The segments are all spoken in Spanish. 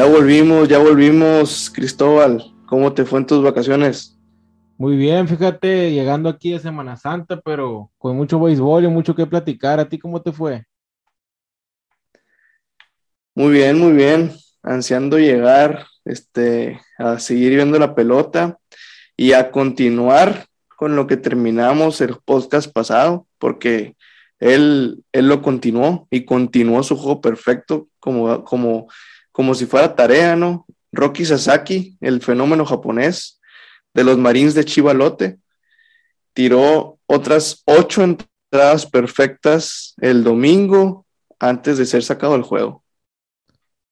Ya volvimos, ya volvimos, Cristóbal. ¿Cómo te fue en tus vacaciones? Muy bien, fíjate, llegando aquí de Semana Santa, pero con mucho béisbol y mucho que platicar. ¿A ti cómo te fue? Muy bien, muy bien. Ansiando llegar este, a seguir viendo la pelota y a continuar con lo que terminamos el podcast pasado, porque él, él lo continuó y continuó su juego perfecto como, como como si fuera tarea, ¿no? Rocky Sasaki, el fenómeno japonés de los Marines de Chivalote, tiró otras ocho entradas perfectas el domingo antes de ser sacado del juego.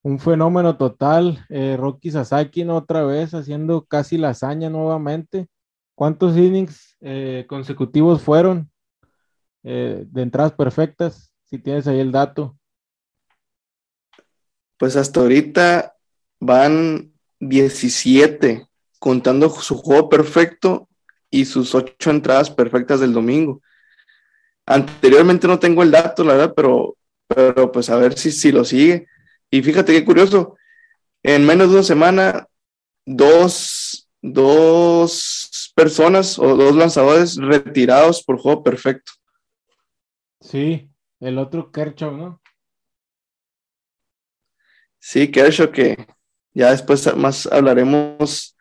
Un fenómeno total. Eh, Rocky Sasaki ¿no? otra vez haciendo casi la hazaña nuevamente. ¿Cuántos innings eh, consecutivos fueron eh, de entradas perfectas? Si tienes ahí el dato. Pues hasta ahorita van 17, contando su juego perfecto y sus ocho entradas perfectas del domingo. Anteriormente no tengo el dato, la verdad, pero, pero pues a ver si, si lo sigue. Y fíjate qué curioso, en menos de una semana, dos, dos personas o dos lanzadores retirados por juego perfecto. Sí, el otro Kershaw, ¿no? Sí, Kershaw, que ya después más hablaremos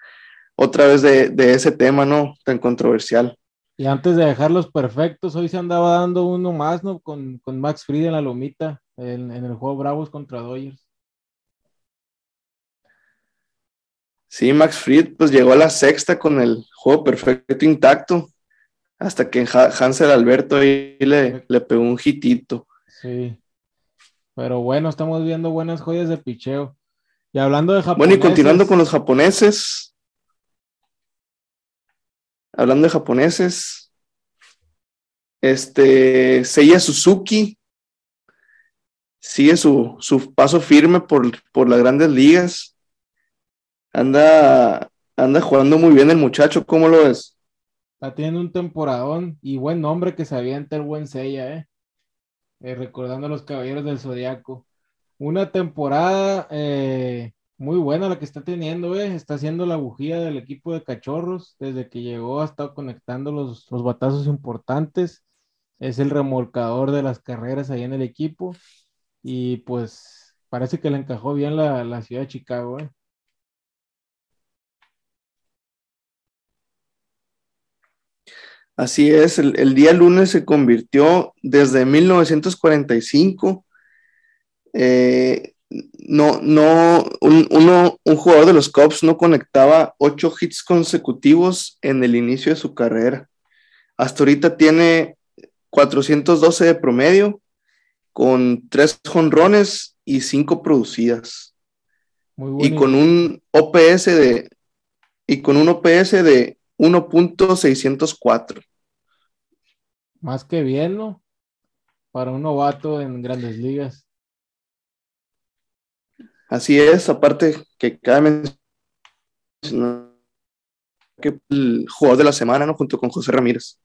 otra vez de, ese tema, ¿no? Tan controversial. Y antes de dejarlos perfectos, hoy se andaba dando uno más, ¿no? Con, Max Fried en la lomita, en, el juego Bravos contra Dodgers. Sí, Max Fried pues llegó a la sexta con el juego perfecto intacto, hasta que Hansel Alberto ahí le, le pegó un hitito. Sí. Pero bueno, estamos viendo buenas joyas de picheo. Y hablando de japoneses. Bueno, y continuando con los japoneses. Hablando de japoneses. Este, Seiya Suzuki sigue su, paso firme por, por, las grandes ligas. Anda, anda jugando muy bien el muchacho, ¿cómo lo ves? Está teniendo un temporadón y buen nombre que se avienta el buen Seiya, ¿eh? Eh, recordando a los Caballeros del Zodiaco. Una temporada eh, muy buena la que está teniendo, eh. está haciendo la bujía del equipo de cachorros. Desde que llegó ha estado conectando los, los batazos importantes. Es el remolcador de las carreras ahí en el equipo. Y pues parece que le encajó bien la, la ciudad de Chicago. Eh. Así es, el, día lunes se convirtió desde 1945. Eh, no, no, un, uno, un jugador de los Cubs no conectaba ocho hits consecutivos en el inicio de su carrera. Hasta ahorita tiene 412 de promedio, con tres jonrones y cinco producidas. y con un OPS de y con un OPS de 1.604. Más que bien, ¿no? Para un novato en grandes ligas. Así es, aparte que cada mencionar que el jugador de la semana, ¿no? Junto con José Ramírez.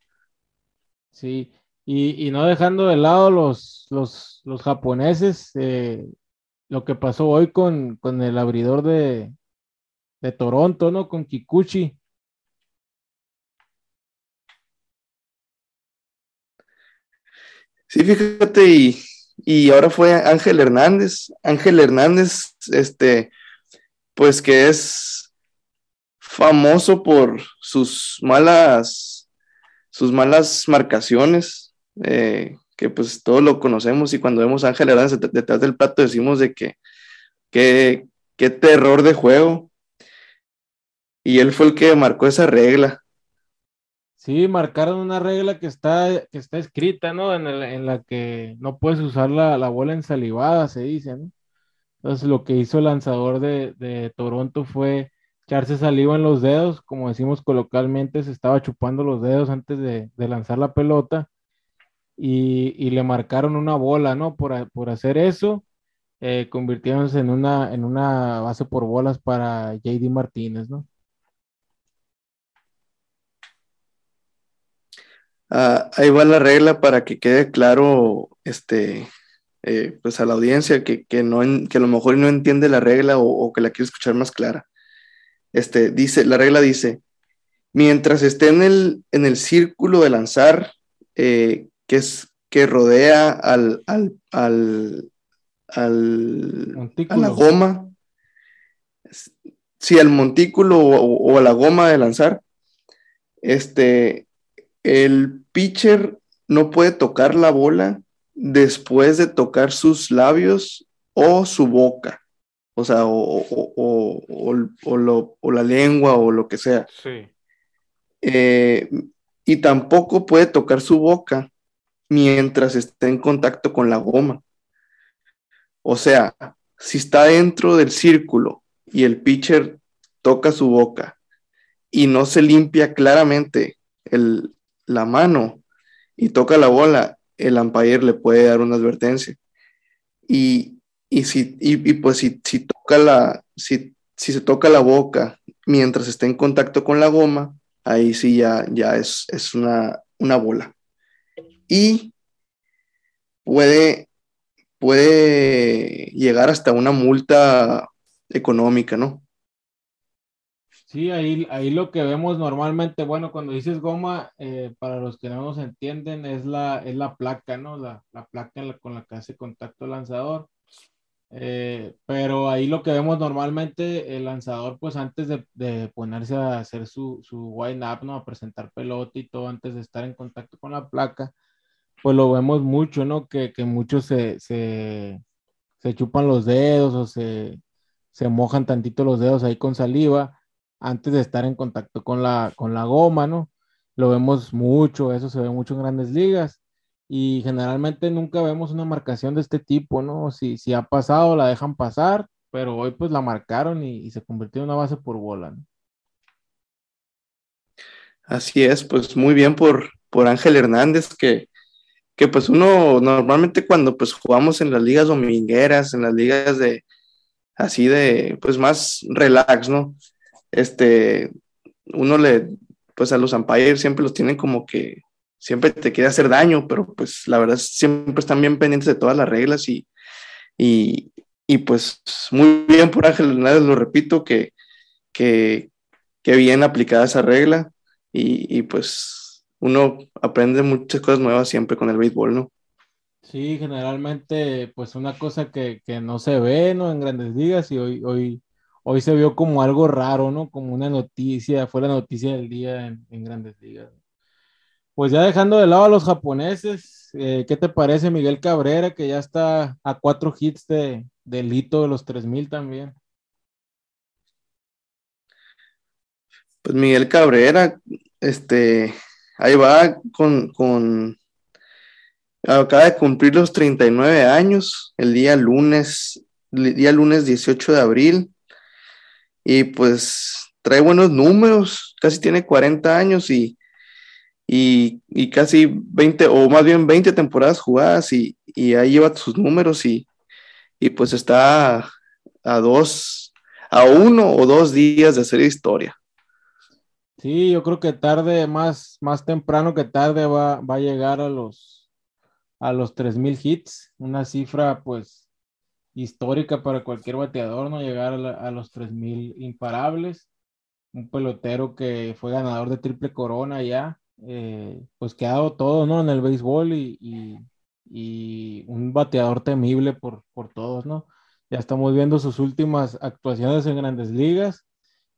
Sí, Y, no dejando de lado los, los, los japoneses, eh, lo que pasó hoy con, con el abridor de, de Toronto, ¿no? Con Kikuchi. Sí, fíjate, y, y ahora fue Ángel Hernández. Ángel Hernández, este, pues que es famoso por sus malas, sus malas marcaciones, eh, que pues todos lo conocemos y cuando vemos Ángel Hernández detrás del plato decimos de que qué terror de juego. Y él fue el que marcó esa regla. Sí, marcaron una regla que está, que está escrita, ¿no? En, la que no puedes usar la, la, bola ensalivada, se dice, ¿no? Entonces lo que hizo el lanzador de, Toronto fue echarse saliva en los dedos, como decimos coloquialmente, se estaba chupando los dedos antes de, lanzar la pelota y, le marcaron una bola, ¿no? Por, hacer eso, eh, convirtiéndose en una, en una base por bolas para JD Martínez, ¿no? Ah, ahí va la regla para que quede claro, este, eh, pues a la audiencia que, no, que a lo mejor no entiende la regla o, que la quiere escuchar más clara. Este, dice, la regla dice, mientras esté en el, en el círculo de lanzar, eh, que es que rodea al, al, al, a la goma, si al montículo o, a la goma de lanzar, este, el pitcher no puede tocar la bola después de tocar sus labios o su boca. O sea, o, la lengua o lo que sea. Sí. Eh, y tampoco puede tocar su boca mientras esté en contacto con la goma. O sea, si está dentro del círculo y el pitcher toca su boca y no se limpia claramente el, la mano y toca la bola, el umpire le puede dar una advertencia. Y, si, pues si, si toca la, si, si, se toca la boca mientras está en contacto con la goma, ahí sí ya, ya es, es una, una bola. Y puede, puede llegar hasta una multa económica, ¿no? Sí, ahí, ahí lo que vemos normalmente, bueno, cuando dices goma, eh, para los que no nos entienden, es la, es la placa, ¿no? La, placa con la que hace contacto el lanzador. Eh, pero ahí lo que vemos normalmente, el lanzador, pues antes de, ponerse a hacer su, su wind-up, ¿no? A presentar pelota y todo, antes de estar en contacto con la placa, pues lo vemos mucho, ¿no? Que, muchos se, se, chupan los dedos o se, se mojan tantito los dedos ahí con saliva antes de estar en contacto con la, con la goma, ¿no? Lo vemos mucho, eso se ve mucho en grandes ligas y generalmente nunca vemos una marcación de este tipo, ¿no? Si, si ha pasado, la dejan pasar, pero hoy pues la marcaron y, se convirtió en una base por bola, ¿no? Así es, pues muy bien por, por Ángel Hernández, que, que pues uno normalmente cuando pues jugamos en las ligas domingueras, en las ligas de así de pues más relax, ¿no? Este, uno le, pues a los umpires siempre los tienen como que siempre te quiere hacer daño, pero pues la verdad siempre están bien pendientes de todas las reglas y, y, y pues muy bien por Ángel Hernández, lo repito, que, que, que bien aplicada esa regla y, y, pues uno aprende muchas cosas nuevas siempre con el béisbol, ¿no? Sí, generalmente pues una cosa que, que no se ve, ¿no? En grandes ligas y hoy, hoy hoy se vio como algo raro, ¿no? Como una noticia, fue la noticia del día en, Grandes Ligas. Pues ya dejando de lado a los japoneses, eh, ¿qué te parece Miguel Cabrera, que ya está a cuatro hits de, del hito de los 3000 también? Pues Miguel Cabrera, este, ahí va con, con, acaba de cumplir los 39 años, el día lunes, el día lunes 18 de abril, y pues trae buenos números, casi tiene 40 años y, y, casi 20, o más bien 20 temporadas jugadas y, ahí lleva sus números y, y pues está a dos, a uno o dos días de hacer historia. Sí, yo creo que tarde, más, más temprano que tarde va, va a llegar a los, a los 3.000 hits, una cifra pues histórica para cualquier bateador, ¿no? Llegar a, los 3.000 imparables, un pelotero que fue ganador de triple corona ya, eh, pues que ha dado todo, ¿no? En el béisbol y, un bateador temible por, por todos, ¿no? Ya estamos viendo sus últimas actuaciones en grandes ligas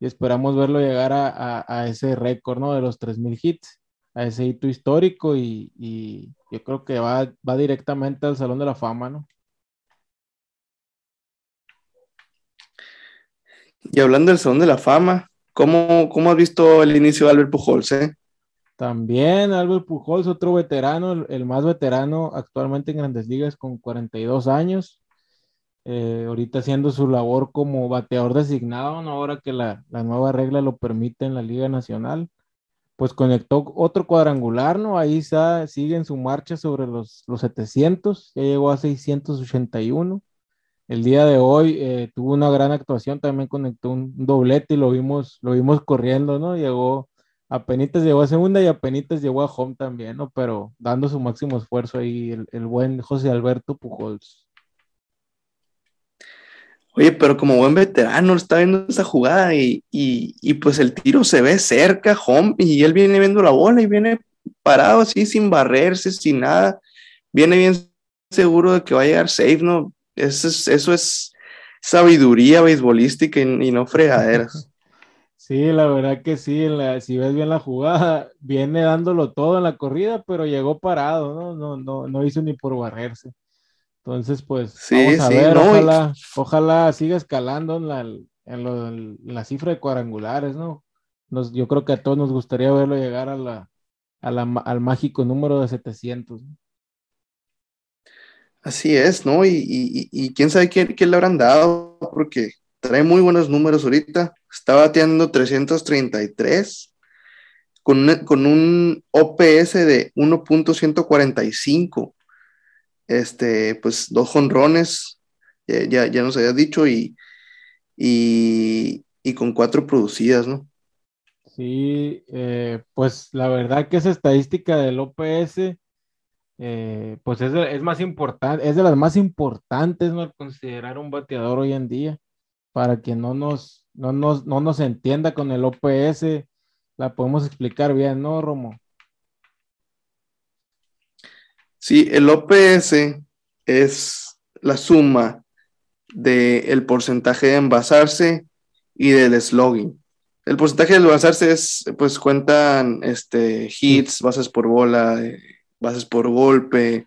y esperamos verlo llegar a, ese récord, ¿no? De los 3.000 hits, a ese hito histórico y, yo creo que va, va directamente al Salón de la Fama, ¿no? Y hablando del Salón de la Fama, ¿cómo, cómo has visto el inicio de Albert Pujols, eh? También Albert Pujols, otro veterano, el, más veterano actualmente en Grandes Ligas con 42 años. Eh, ahorita haciendo su labor como bateador designado, ahora que la, nueva regla lo permite en la Liga Nacional, pues conectó otro cuadrangular, ¿no? Ahí está, sigue en su marcha sobre los, los 700, ya llegó a 681. El día de hoy eh, tuvo una gran actuación, también conectó un, doblete y lo vimos, lo vimos corriendo, ¿no? Llegó, apenas llegó a segunda y apenas llegó a home también, ¿no? Pero dando su máximo esfuerzo ahí el, buen José Alberto Pujols. Oye, pero como buen veterano está viendo esa jugada y, pues el tiro se ve cerca, home, y él viene viendo la bola y viene parado así sin barrerse, sin nada. Viene bien seguro de que va a llegar safe, ¿no? Eso es, eso es sabiduría beisbolística y, no fregaderas. Sí, la verdad que sí, si ves bien la jugada, viene dándolo todo en la corrida, pero llegó parado, ¿no? No, no, no hizo ni por barrerse. Entonces, pues, vamos a ver, ojalá, ojalá siga escalando en la, en, la, cifra de cuadrangulares, ¿no? Nos, yo creo que a todos nos gustaría verlo llegar a la, al mágico número de 700. Así es, ¿no? Y, quién sabe qué, le habrán dado, porque trae muy buenos números ahorita. Está bateando 333 con, con un OPS de 1.145 este, pues dos jonrones, ya, ya, nos había dicho, y, y, con cuatro producidas, ¿no? Sí, eh, pues la verdad que esa estadística del OPS, eh, pues es, es, más importante, es de las más importantes, ¿no? Considerar un bateador hoy en día, para que no nos, no nos, no nos entienda con el OPS, la podemos explicar bien, ¿no, Romo? Sí, el OPS es la suma del porcentaje de envasarse y del slogging. El porcentaje de envasarse es, pues cuentan este, hits, bases por bola, eh, bases por golpe,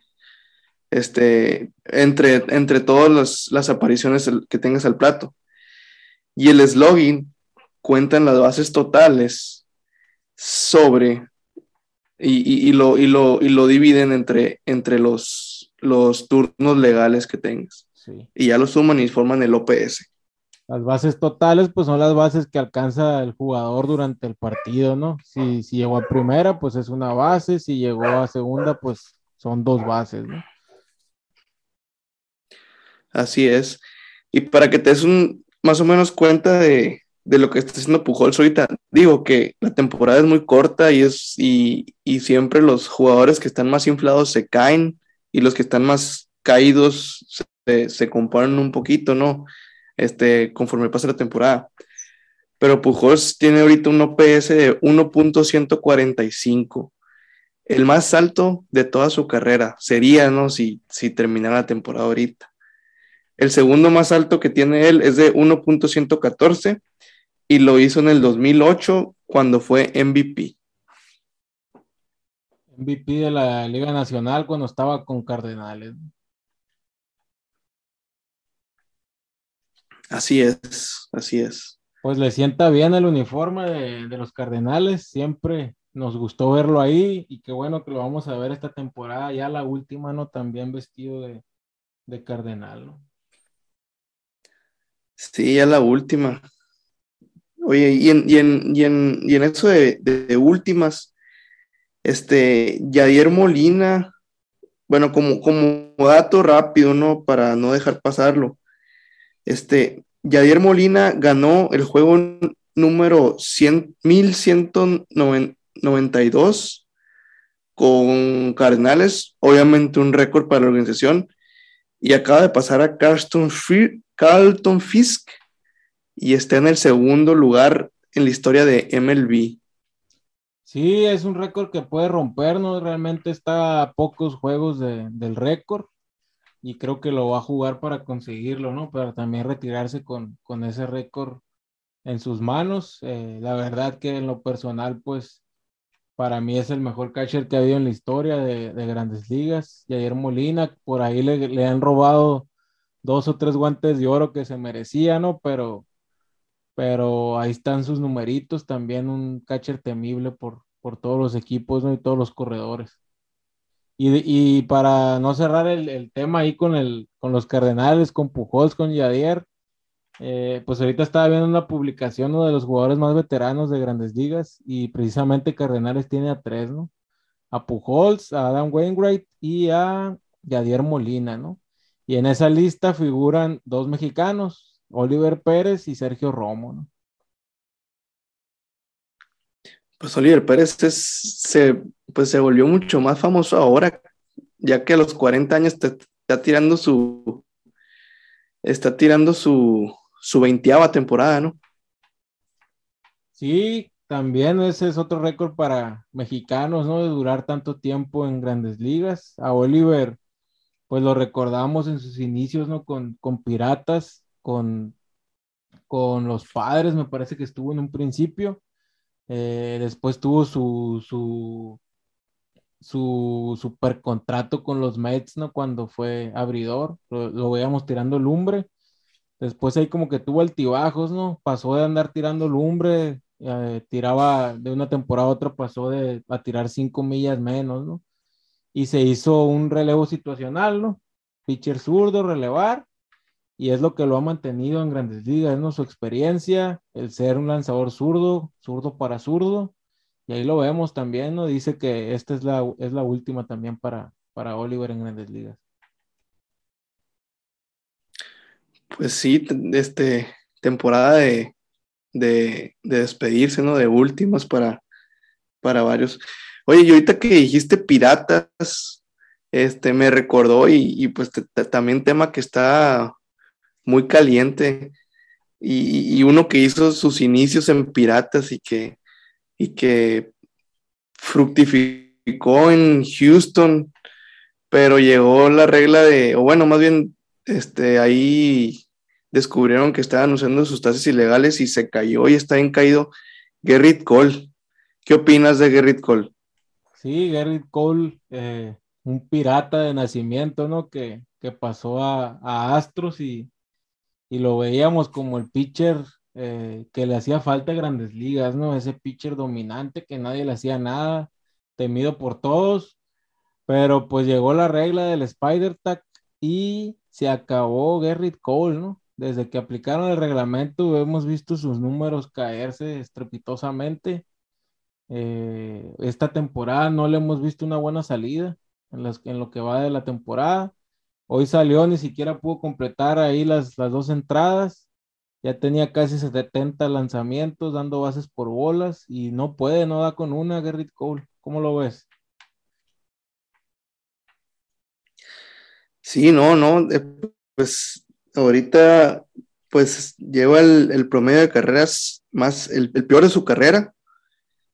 este, entre, entre todas las, apariciones que tengas al plato. Y el slogging cuentan las bases totales sobre y, lo, y, lo, y lo dividen entre, entre los, los turnos legales que tengas. Y ya lo suman y forman el OPS. Las bases totales, pues son las bases que alcanza el jugador durante el partido, ¿no? Si, si llegó a primera, pues es una base, si llegó a segunda, pues son dos bases, ¿no? Así es. Y para que te des un, más o menos cuenta de, de lo que está haciendo Pujols ahorita. Digo que la temporada es muy corta y, es, y, siempre los jugadores que están más inflados se caen y los que están más caídos se, se un poquito, ¿no? Este, conforme pasa la temporada. Pero Pujols tiene ahorita un OPS de 1.145, el más alto de toda su carrera. Sería, ¿no? Si, si terminara la temporada ahorita. El segundo más alto que tiene él es de 1.114 y lo hizo en el 2008 cuando fue MVP. MVP de la Liga Nacional cuando estaba con Cardenales. Así es, así es. Pues le sienta bien el uniforme de, los Cardenales, siempre nos gustó verlo ahí y qué bueno que lo vamos a ver esta temporada, ya la última, ¿no? También vestido de, de Cardenal, ¿no? Sí, ya la última. Oye, y en, y en, y en, y en eso de, de, últimas, este, Yadier Molina, bueno, como, como dato rápido, ¿no? Para no dejar pasarlo. Este, Yadier Molina ganó el juego número 100, 1192 con Cardenales, obviamente un récord para la organización, y acaba de pasar a Carlton, Carlton Fisk y está en el segundo lugar en la historia de MLB. Sí, es un récord que puede rompernos, realmente está a pocos juegos del récord y creo que lo va a jugar para conseguirlo, ¿no? Para también retirarse con, con ese récord en sus manos. Eh, la verdad que en lo personal, pues para mí es el mejor catcher que ha habido en la historia de, de grandes ligas. Y ayer Molina, por ahí le, le, han robado dos o tres guantes de oro que se merecía, ¿no? Pero, pero ahí están sus numeritos, también un catcher temible por, por todos los equipos, ¿no? Y todos los corredores. Y, y para no cerrar el, el, tema ahí con, el, con los Cardenales, con Pujols, con Yadier, eh, pues ahorita estaba viendo una publicación uno de los jugadores más veteranos de grandes ligas y precisamente Cardenales tiene a tres, ¿no? A Pujols, a Adam Wainwright y a Yadier Molina, ¿no? Y en esa lista figuran dos mexicanos, Oliver Pérez y Sergio Romo, ¿no? Pues Oliver Pérez se, pues se volvió mucho más famoso ahora, ya que a los 40 años está tirando su, está tirando su, su veinteava temporada, ¿no? Sí, también ese es otro récord para mexicanos, ¿no? De durar tanto tiempo en grandes ligas. A Oliver, pues lo recordamos en sus inicios, ¿no? Con, con Piratas, con, con los padres, me parece que estuvo en un principio. Eh, después tuvo su, su, su super contrato con los Mets, ¿no? Cuando fue abridor, lo, veíamos tirando lumbre. Después ahí como que tuvo altibajos, ¿no? Pasó de andar tirando lumbre, eh, tiraba de una temporada a otra, pasó de a tirar cinco millas menos, ¿no? Y se hizo un relevo situacional, ¿no? Pitcher zurdo, relevar, y es lo que lo ha mantenido en grandes ligas, ¿no? Su experiencia, el ser un lanzador zurdo, zurdo para zurdo, y ahí lo vemos también, ¿no? Dice que esta es la, es la última también para, para Oliver en grandes ligas. Pues sí, este, temporada de, de, de, despedirse, ¿no? De últimas para, para varios. Oye, y ahorita que dijiste piratas, este, me recordó y, y pues también tema que está muy caliente y, uno que hizo sus inicios en piratas y que, y que fructificó en Houston, pero llegó la regla de, o bueno, más bien este, ahí descubrieron que estaban usando sustancias ilegales y se cayó y está bien caído Gerrit Cole. ¿Qué opinas de Gerrit Cole? Sí, Gerrit Cole, eh, un pirata de nacimiento, ¿no? Que, que pasó a Astros y, y, lo veíamos como el pitcher eh, que le hacía falta a grandes ligas, ¿no? Ese pitcher dominante que nadie le hacía nada, temido por todos, pero pues llegó la regla del Spider Tag y se acabó Gerrit Cole, ¿no? Desde que aplicaron el reglamento hemos visto sus números caerse estrepitosamente. Eh, esta temporada no le hemos visto una buena salida en, las, en, lo que va de la temporada. Hoy salió, ni siquiera pudo completar ahí las, las dos entradas. Ya tenía casi 70 lanzamientos dando bases por bolas y no puede, no da con una Gerrit Cole. ¿Cómo lo ves? Sí, no, no, eh, pues ahorita pues lleva el, promedio de carreras más, el, peor de su carrera,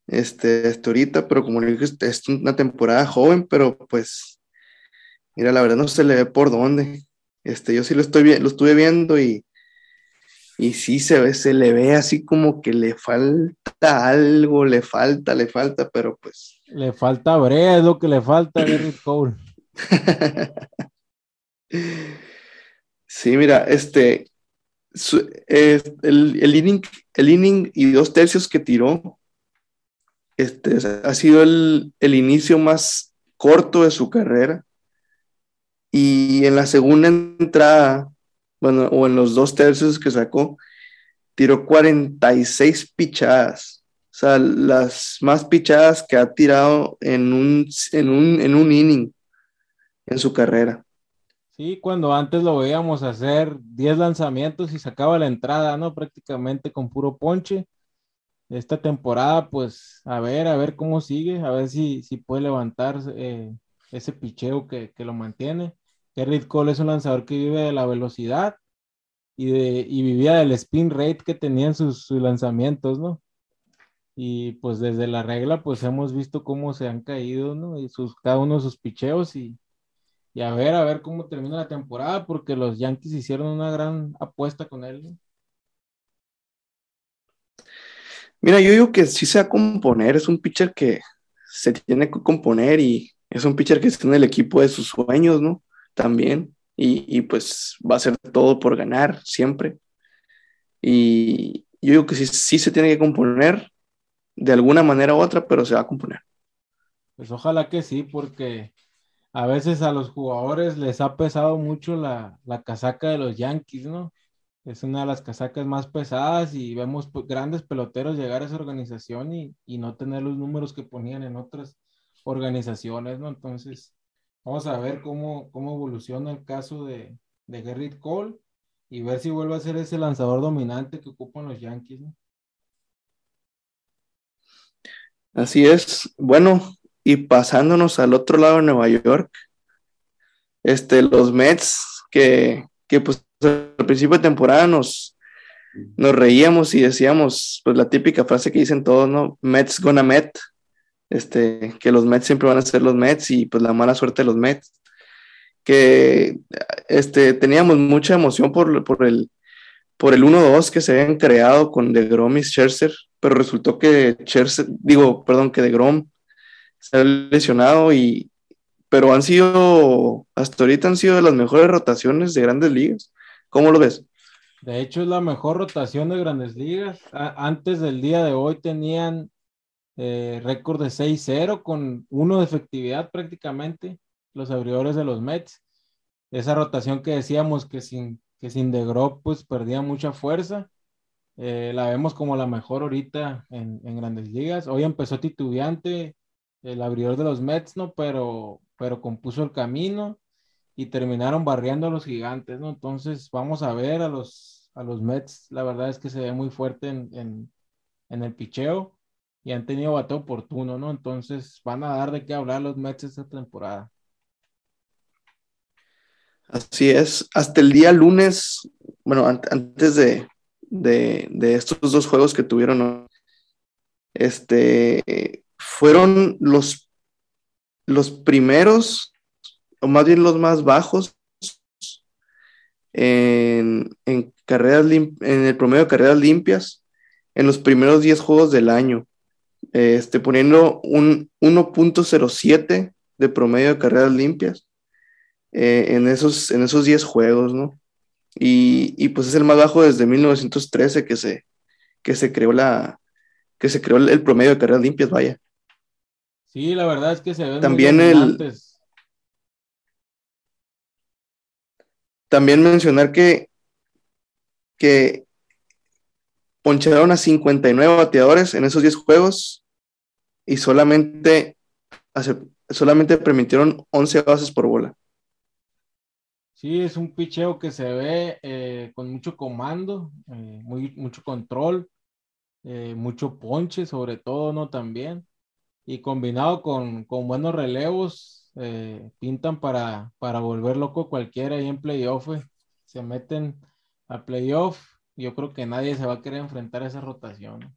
este, ahorita, pero como le dije, es una temporada joven, pero pues, mira, la verdad no se le ve por dónde. Este, yo sí lo estoy lo estuve viendo y, y sí se ve, se le ve así como que le falta algo, le falta, le falta, pero pues. Le falta brea, es lo que le falta a Gary Cole. Sí, mira, este, su, eh, el, el, inning, el inning y dos tercios que tiró, este, ha sido el, el inicio más corto de su carrera. Y en la segunda entrada, bueno, o en los dos tercios que sacó, tiró 46 pichadas. O sea, las más pichadas que ha tirado en un, en un, en un inning en su carrera. Sí, cuando antes lo veíamos hacer 10 lanzamientos y sacaba la entrada, ¿no? Prácticamente con puro ponche. esta temporada, pues a ver, a ver cómo sigue, a ver si, si puede levantar eh, ese picheo que, que, lo mantiene. Gerrit Cole es un lanzador que vive de la velocidad y, de, y vivía del spin rate que tenían sus, sus lanzamientos, ¿no? Y pues desde la regla, pues hemos visto cómo se han caído, ¿no? Y sus, cada uno de sus picheos y, y a ver, a ver cómo termina la temporada, porque los Yankees hicieron una gran apuesta con él. ¿no? Mira, yo digo que sí se va a componer, es un pitcher que se tiene que componer y es un pitcher que está en el equipo de sus sueños, ¿no? También. Y, y pues va a hacer todo por ganar, siempre. Y yo digo que sí, sí se tiene que componer de alguna manera u otra, pero se va a componer. Pues ojalá que sí, porque a veces a los jugadores les ha pesado mucho la, la casaca de los Yankees, ¿no? es una de las casacas más pesadas y vemos grandes peloteros llegar a esa organización y, y, no tener los números que ponían en otras organizaciones, ¿no? Entonces, vamos a ver cómo, cómo evoluciona el caso de, de Gerrit Cole y ver si vuelve a ser ese lanzador dominante que ocupan los Yankees. Así es. Bueno, y pasándonos al otro lado de Nueva York, este, los Mets que, que pues al principio de temporada nos, nos reíamos y decíamos, pues la típica frase que dicen todos, ¿no? Mets gonna Met, este, que los Mets siempre van a ser los Mets y pues la mala suerte de los Mets. Que este, teníamos mucha emoción por, por el, por el 1-2 que se habían creado con DeGrom y Scherzer, pero resultó que Scherzer, digo, perdón, que DeGrom se ha lesionado y, pero han sido, hasta ahorita han sido de las mejores rotaciones de grandes ligas. ¿Cómo lo ves? De hecho, es la mejor rotación de grandes ligas. antes del día de hoy tenían eh, récord de 6-0 con uno de efectividad prácticamente, los abridores de los Mets. Esa rotación que decíamos que sin, que sin De pues perdía mucha fuerza. Eh, la vemos como la mejor ahorita en, en, grandes ligas. Hoy empezó titubeante el abridor de los Mets, ¿no? Pero, pero compuso el camino y terminaron barriendo a los gigantes, ¿no? Entonces vamos a ver a los, a los Mets, la verdad es que se ve muy fuerte en, en el picheo y han tenido bate oportuno, ¿no? Entonces van a dar de qué hablar los Mets esta temporada. Así es, hasta el día lunes, bueno, an antes de, de, de, estos dos juegos que tuvieron, este, fueron los, los primeros o más bien los más bajos en, en carreras en el promedio de carreras limpias en los primeros 10 juegos del año, este, poniendo un 1.07 de promedio de carreras limpias eh, en, esos, en esos 10 juegos, ¿no? Y, y, pues es el más bajo desde 1913 que se, que se creó la que se creó el, el promedio de carreras limpias, vaya. Sí, la verdad es que se ven También muy el, También mencionar que, que poncharon a 59 bateadores en esos 10 juegos y solamente, solamente permitieron 11 bases por bola. Sí, es un picheo que se ve eh, con mucho comando, eh, muy, mucho control, eh, mucho ponche sobre todo, ¿no? También. Y combinado con, con buenos relevos, pintan para, para volver loco cualquiera ahí en playoff. Se meten a playoff. Yo creo que nadie se va a querer enfrentar a esa rotación.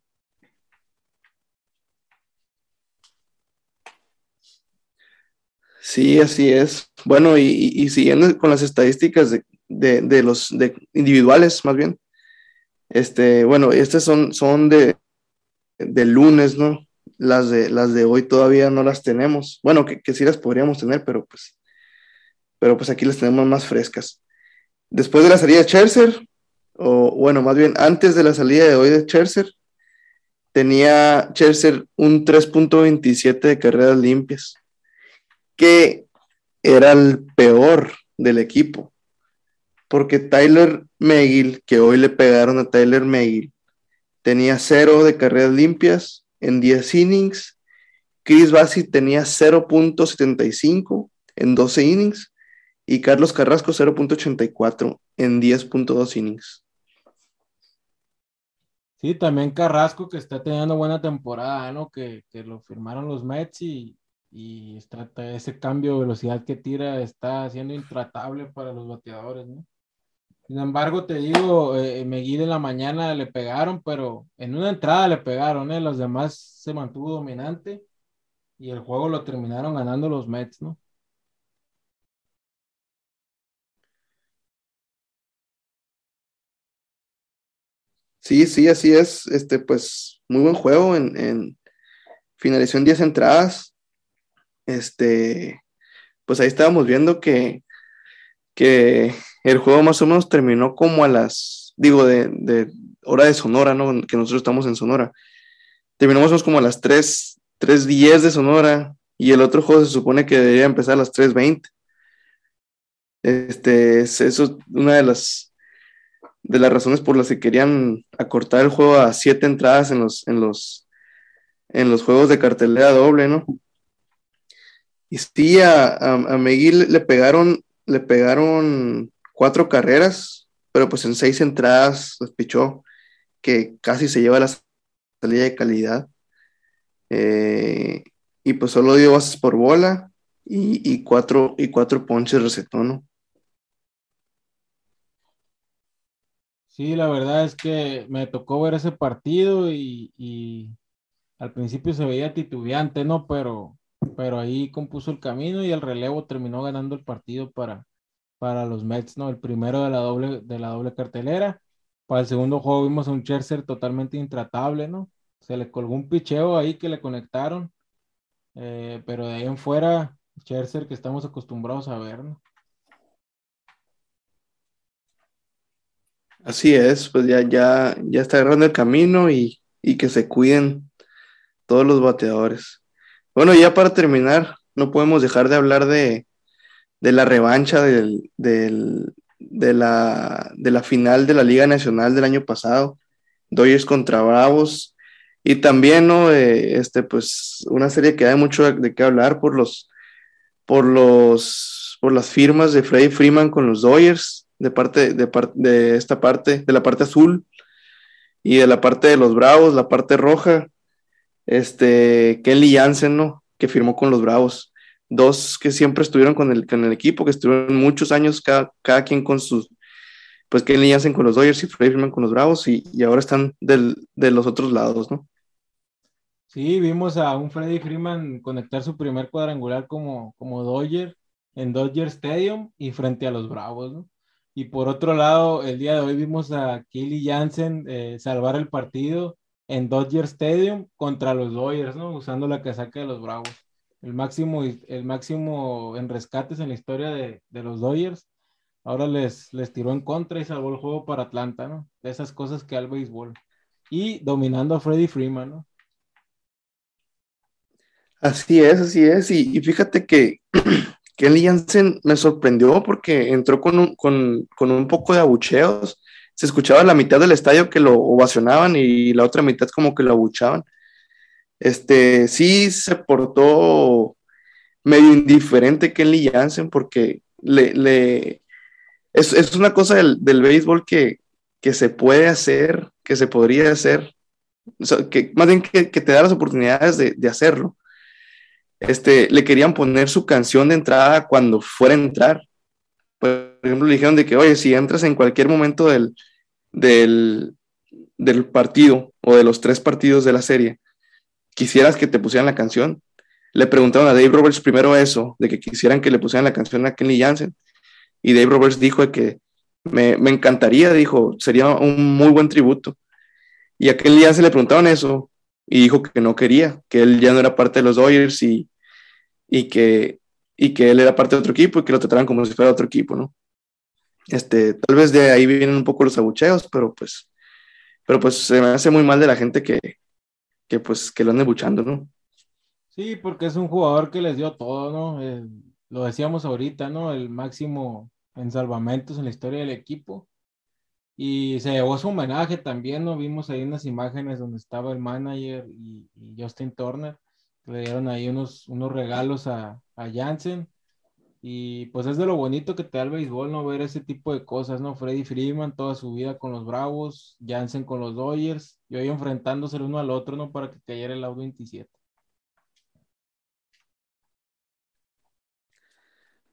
Sí, así es. Bueno, y, siguiendo con las estadísticas de, de, los individuales, más bien. Este, bueno, estas son, son de, de lunes, ¿no? las de, las de hoy todavía no las tenemos. Bueno, que, que sí las podríamos tener, pero pues, pero pues aquí las tenemos más frescas. Después de la salida de Scherzer, o bueno, más bien antes de la salida de hoy de Scherzer, tenía Scherzer un 3.27 de carreras limpias, que era el peor del equipo, porque Tyler Megill, que hoy le pegaron a Tyler Megill, tenía cero de carreras limpias en 10 innings. Chris Bassi tenía 0.75 en 12 innings y Carlos Carrasco 0.84 en 10.2 innings. Sí, también Carrasco que está teniendo buena temporada, ¿no? Que, que lo firmaron los Mets y, y está, ese cambio de velocidad que tira está siendo intratable para los bateadores, ¿no? Sin embargo, te digo, eh, Meguid en la mañana le pegaron, pero en una entrada le pegaron, ¿eh? Los demás se mantuvo dominante y el juego lo terminaron ganando los Mets, ¿no? Sí, sí, así es. Este, pues, muy buen juego en, en finalización 10 entradas. Este, pues ahí estábamos viendo que, que el juego más o menos terminó como a las, digo, de, de hora de Sonora, ¿no? Que nosotros estamos en Sonora. Terminamos como a las 3, 3.10 de Sonora y el otro juego se supone que debería empezar a las 3.20. Este, es eso una de las de las razones por las que querían acortar el juego a siete entradas en los, en los, en los juegos de cartelera doble, ¿no? Y sí, a, a, a le pegaron, le pegaron cuatro carreras, pero pues en seis entradas pues, pichó, que casi se lleva la salida de calidad. Eh, y pues solo dio bases por bola y, y, cuatro, y cuatro ponches recetó, ¿no? Sí, la verdad es que me tocó ver ese partido y, y al principio se veía titubeante, ¿no? Pero, pero ahí compuso el camino y el relevo terminó ganando el partido para, para los Mets, ¿no? El primero de la doble, de la doble cartelera. Para el segundo juego vimos a un Scherzer totalmente intratable, ¿no? Se le colgó un picheo ahí que le conectaron, eh, pero de ahí en fuera, Scherzer que estamos acostumbrados a ver, ¿no? Así es, pues ya, ya, ya está agarrando el camino y, y, que se cuiden todos los bateadores. Bueno, ya para terminar, no podemos dejar de hablar de, de la revancha del, del, de, la, de la final de la Liga Nacional del año pasado, Dodgers contra Bravos, y también, ¿no? Eh, este, pues, una serie que hay mucho de, de qué hablar por los, por los, por las firmas de Freddie Freeman con los Dodgers, de parte de, de esta parte, de la parte azul y de la parte de los Bravos, la parte roja, este, Kelly Jansen, ¿no? Que firmó con los Bravos. Dos que siempre estuvieron con el, con el equipo, que estuvieron muchos años cada, cada quien con sus, pues Kelly Jansen con los Dodgers y Freddy Freeman con los Bravos y, y ahora están del, de los otros lados, ¿no? Sí, vimos a un Freddy Freeman conectar su primer cuadrangular como, como Dodger en Dodger Stadium y frente a los Bravos, ¿no? Y por otro lado, el día de hoy vimos a Kelly Jansen eh, salvar el partido en Dodger Stadium contra los Dodgers, ¿no? Usando la casaca de los Bravos. El máximo, el máximo en rescates en la historia de, de los Dodgers. Ahora les, les tiró en contra y salvó el juego para Atlanta, ¿no? De esas cosas que al béisbol. Y dominando a Freddie Freeman, ¿no? Así es, así es. Y, y fíjate que Kelly Jansen me sorprendió porque entró con un, con, con un poco de abucheos. Se escuchaba la mitad del estadio que lo ovacionaban y la otra mitad como que lo abuchaban. Este, sí se portó medio indiferente Kelly Jansen porque le, es, es, una cosa del, del béisbol que, que, se puede hacer, que se podría hacer, que más bien que, te da las oportunidades de, de hacerlo este, le querían poner su canción de entrada cuando fuera a entrar. Por ejemplo, le dijeron de que, oye, si entras en cualquier momento del, del, del partido o de los tres partidos de la serie, quisieras que te pusieran la canción. Le preguntaron a Dave Roberts primero eso, de que quisieran que le pusieran la canción a Kenny Jansen. Y Dave Roberts dijo que me, me encantaría, dijo, sería un muy buen tributo. Y a Kenny Jansen le preguntaron eso, y dijo que no quería, que él ya no era parte de los Dodgers y, y, que, y que él era parte de otro equipo y que lo trataran como si fuera otro equipo, ¿no? Este, tal vez de ahí vienen un poco los abucheos, pero pues, pero pues se me hace muy mal de la gente que, que pues que lo ande buchando, ¿no? Sí, porque es un jugador que les dio todo, ¿no? Lo decíamos ahorita, ¿no? El máximo en salvamentos en la historia del equipo. Y se llevó su homenaje también, ¿no? Vimos ahí unas imágenes donde estaba el manager y, Justin Turner. Le dieron ahí unos, unos regalos a, a Jansen. Y pues es de lo bonito que te da el béisbol, ¿no? Ver ese tipo de cosas, ¿no? Freddy Freeman toda su vida con los Bravos, Jansen con los Dodgers, y hoy enfrentándose el uno al otro, ¿no? Para que cayera el out 27.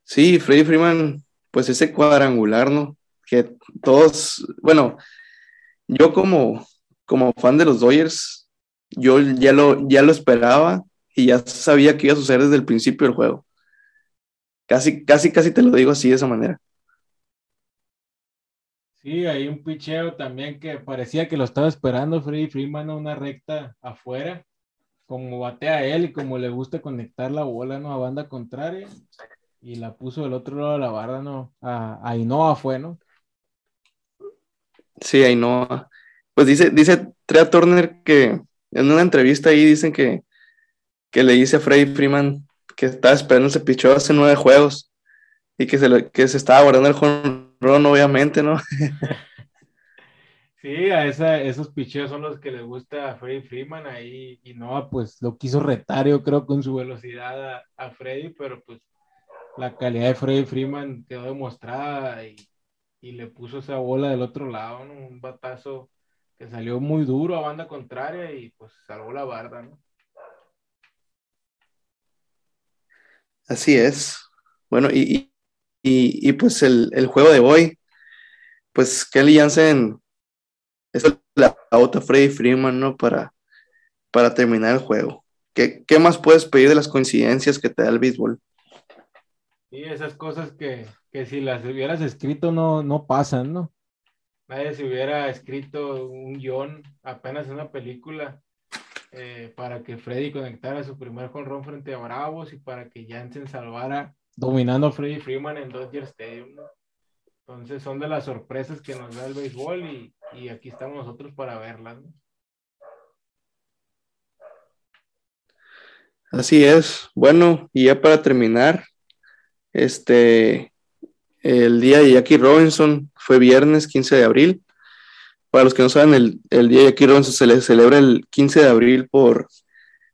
Sí, Freddy Freeman, pues ese cuadrangular, ¿no? Que todos, bueno, yo como, como fan de los Dodgers, yo ya lo, ya lo esperaba y ya sabía que iba a suceder desde el principio del juego. Casi, casi, casi te lo digo así de esa manera. Sí, hay un picheo también que parecía que lo estaba esperando Freddy Freeman a una recta afuera, como batea él y como le gusta conectar la bola ¿no? a banda contraria, y la puso del otro lado de la barda, ¿no? A, a Ainoa fue, ¿no? Sí, Ainoa. Pues dice, dice Trea Turner que en una entrevista ahí dicen que, que le dice a Freddy Freeman que estaba esperando ese picheo hace nueve juegos y que se, que se estaba guardando el jonrón, obviamente, ¿no? Sí, a esa, esos picheos son los que le gusta a Freddy Freeman ahí y no, pues lo quiso retar yo creo con su velocidad a, a Freddy, pero pues la calidad de Freddy Freeman quedó demostrada y, y le puso esa bola del otro lado, ¿no? un batazo que salió muy duro a banda contraria y pues salvó la barda, ¿no? Así es. Bueno, y, y, y pues el, el, juego de hoy, pues Kelly Jansen es la auto Freddy Freeman, ¿no? Para, para terminar el juego. ¿Qué, ¿Qué, más puedes pedir de las coincidencias que te da el béisbol? Sí, esas cosas que, que si las hubieras escrito no, no pasan, ¿no? Nadie se hubiera escrito un guion apenas en una película eh, para que Freddy conectara su primer run frente a Bravos y para que Jansen salvara dominando a Freddy Freeman en Dodger Stadium. ¿no? Entonces son de las sorpresas que nos da el béisbol y, y aquí estamos nosotros para verlas. Así es. Bueno, y ya para terminar, este, el día de Jackie Robinson fue viernes 15 de abril. Para los que no saben, el, el día de Jackie Robinson se le celebra el 15 de abril por,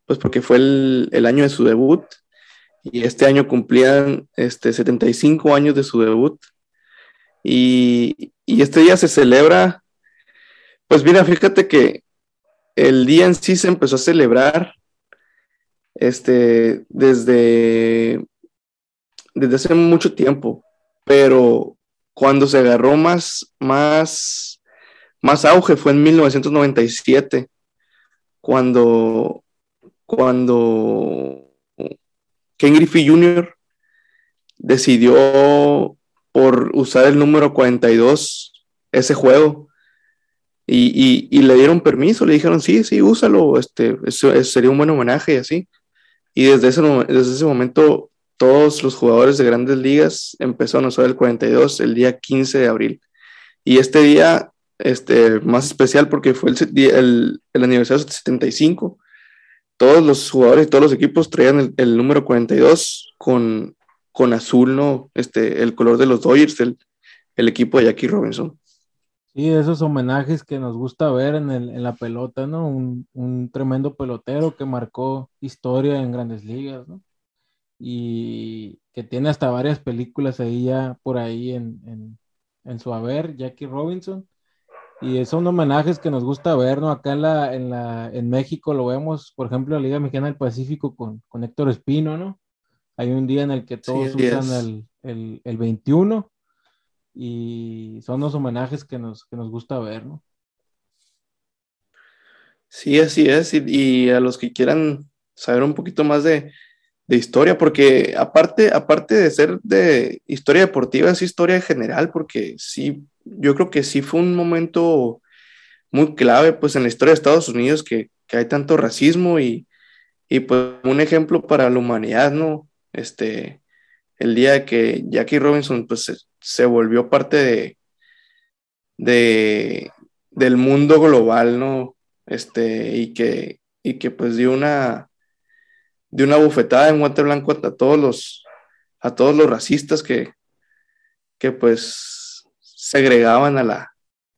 pues porque fue el, el año de su debut y este año cumplían este, 75 años de su debut. Y, y, este día se celebra, pues mira, fíjate que el día en sí se empezó a celebrar este, desde, desde hace mucho tiempo, pero cuando se agarró más, más, más auge fue en 1997, cuando, cuando Ken Griffey Jr. decidió por usar el número 42 ese juego. Y, le dieron permiso, le dijeron, sí, sí, úsalo, este, sería un buen homenaje y así. Y desde ese, desde ese momento todos los jugadores de grandes ligas empezaron a usar el 42 el día 15 de abril. Y este día, este, más especial porque fue el, el, el aniversario 75, todos los jugadores y todos los equipos traían el, el, número 42 con, con azul, ¿no? Este, el color de los Dodgers, el, el equipo de Jackie Robinson. Sí, esos homenajes que nos gusta ver en, el, en la pelota, ¿no? Un, un, tremendo pelotero que marcó historia en grandes ligas, ¿no? Y que tiene hasta varias películas ahí ya por ahí en, en, en su haber, Jackie Robinson. Y son homenajes que nos gusta ver, ¿no? Acá en, la, en, la, en México lo vemos, por ejemplo, la Liga Mexicana del Pacífico con, con Héctor Espino, ¿no? Hay un día en el que todos sí, usan el, el, el 21 y son los homenajes que nos, que nos gusta ver, ¿no? Sí, así es, y, y, a los que quieran saber un poquito más de, de, historia, porque aparte, aparte de ser de historia deportiva, es historia general, porque sí, yo creo que sí fue un momento muy clave, pues en la historia de Estados Unidos, que, que hay tanto racismo y, y, pues un ejemplo para la humanidad, ¿no? Este, el día que Jackie Robinson, pues se, volvió parte de, de, del mundo global, ¿no? Este, y que, y que pues dio una, dio una bufetada en guante blanco a todos los, a todos los racistas que, que pues segregaban a la,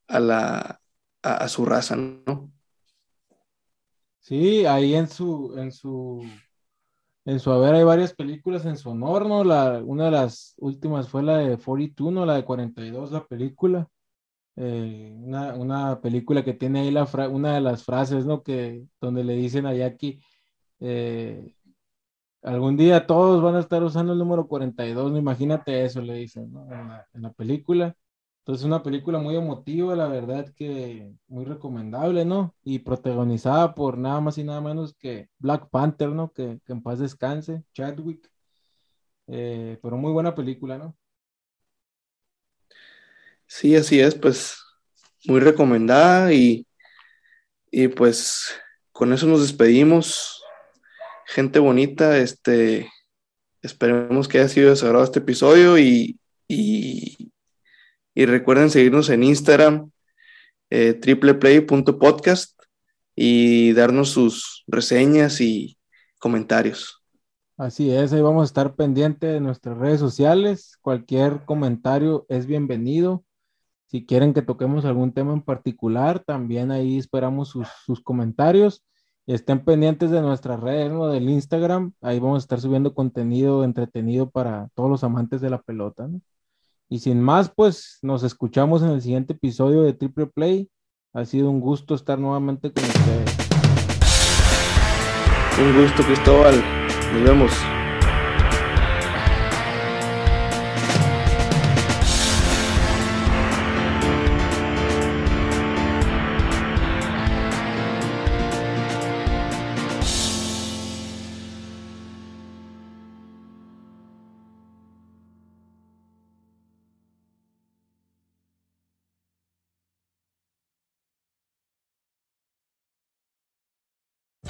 a la, a, su raza, ¿no? Sí, ahí en su, en su en su haber hay varias películas en su honor, ¿no? La, una de las últimas fue la de 42, ¿no? La de 42, la película. Eh, una, una, película que tiene ahí la una de las frases, ¿no? Que donde le dicen a Jackie, eh, algún día todos van a estar usando el número 42, ¿no? Imagínate eso, le dicen, ¿no? En la película. Entonces, una película muy emotiva, la verdad que muy recomendable, ¿no? Y protagonizada por nada más y nada menos que Black Panther, ¿no? Que, en paz descanse, Chadwick. Eh, pero muy buena película, ¿no? Sí, así es, pues muy recomendada y, y pues con eso nos despedimos. Gente bonita, este, esperemos que haya sido desagrado este episodio y, y y recuerden seguirnos en Instagram, eh, tripleplay.podcast y darnos sus reseñas y comentarios. Así es, ahí vamos a estar pendiente de nuestras redes sociales. Cualquier comentario es bienvenido. Si quieren que toquemos algún tema en particular, también ahí esperamos sus, comentarios. Y estén pendientes de nuestras redes, ¿no? del Instagram. Ahí vamos a estar subiendo contenido entretenido para todos los amantes de la pelota. ¿no? Y sin más, pues nos escuchamos en el siguiente episodio de Triple Play. Ha sido un gusto estar nuevamente con ustedes. Un gusto, Cristóbal. Nos vemos.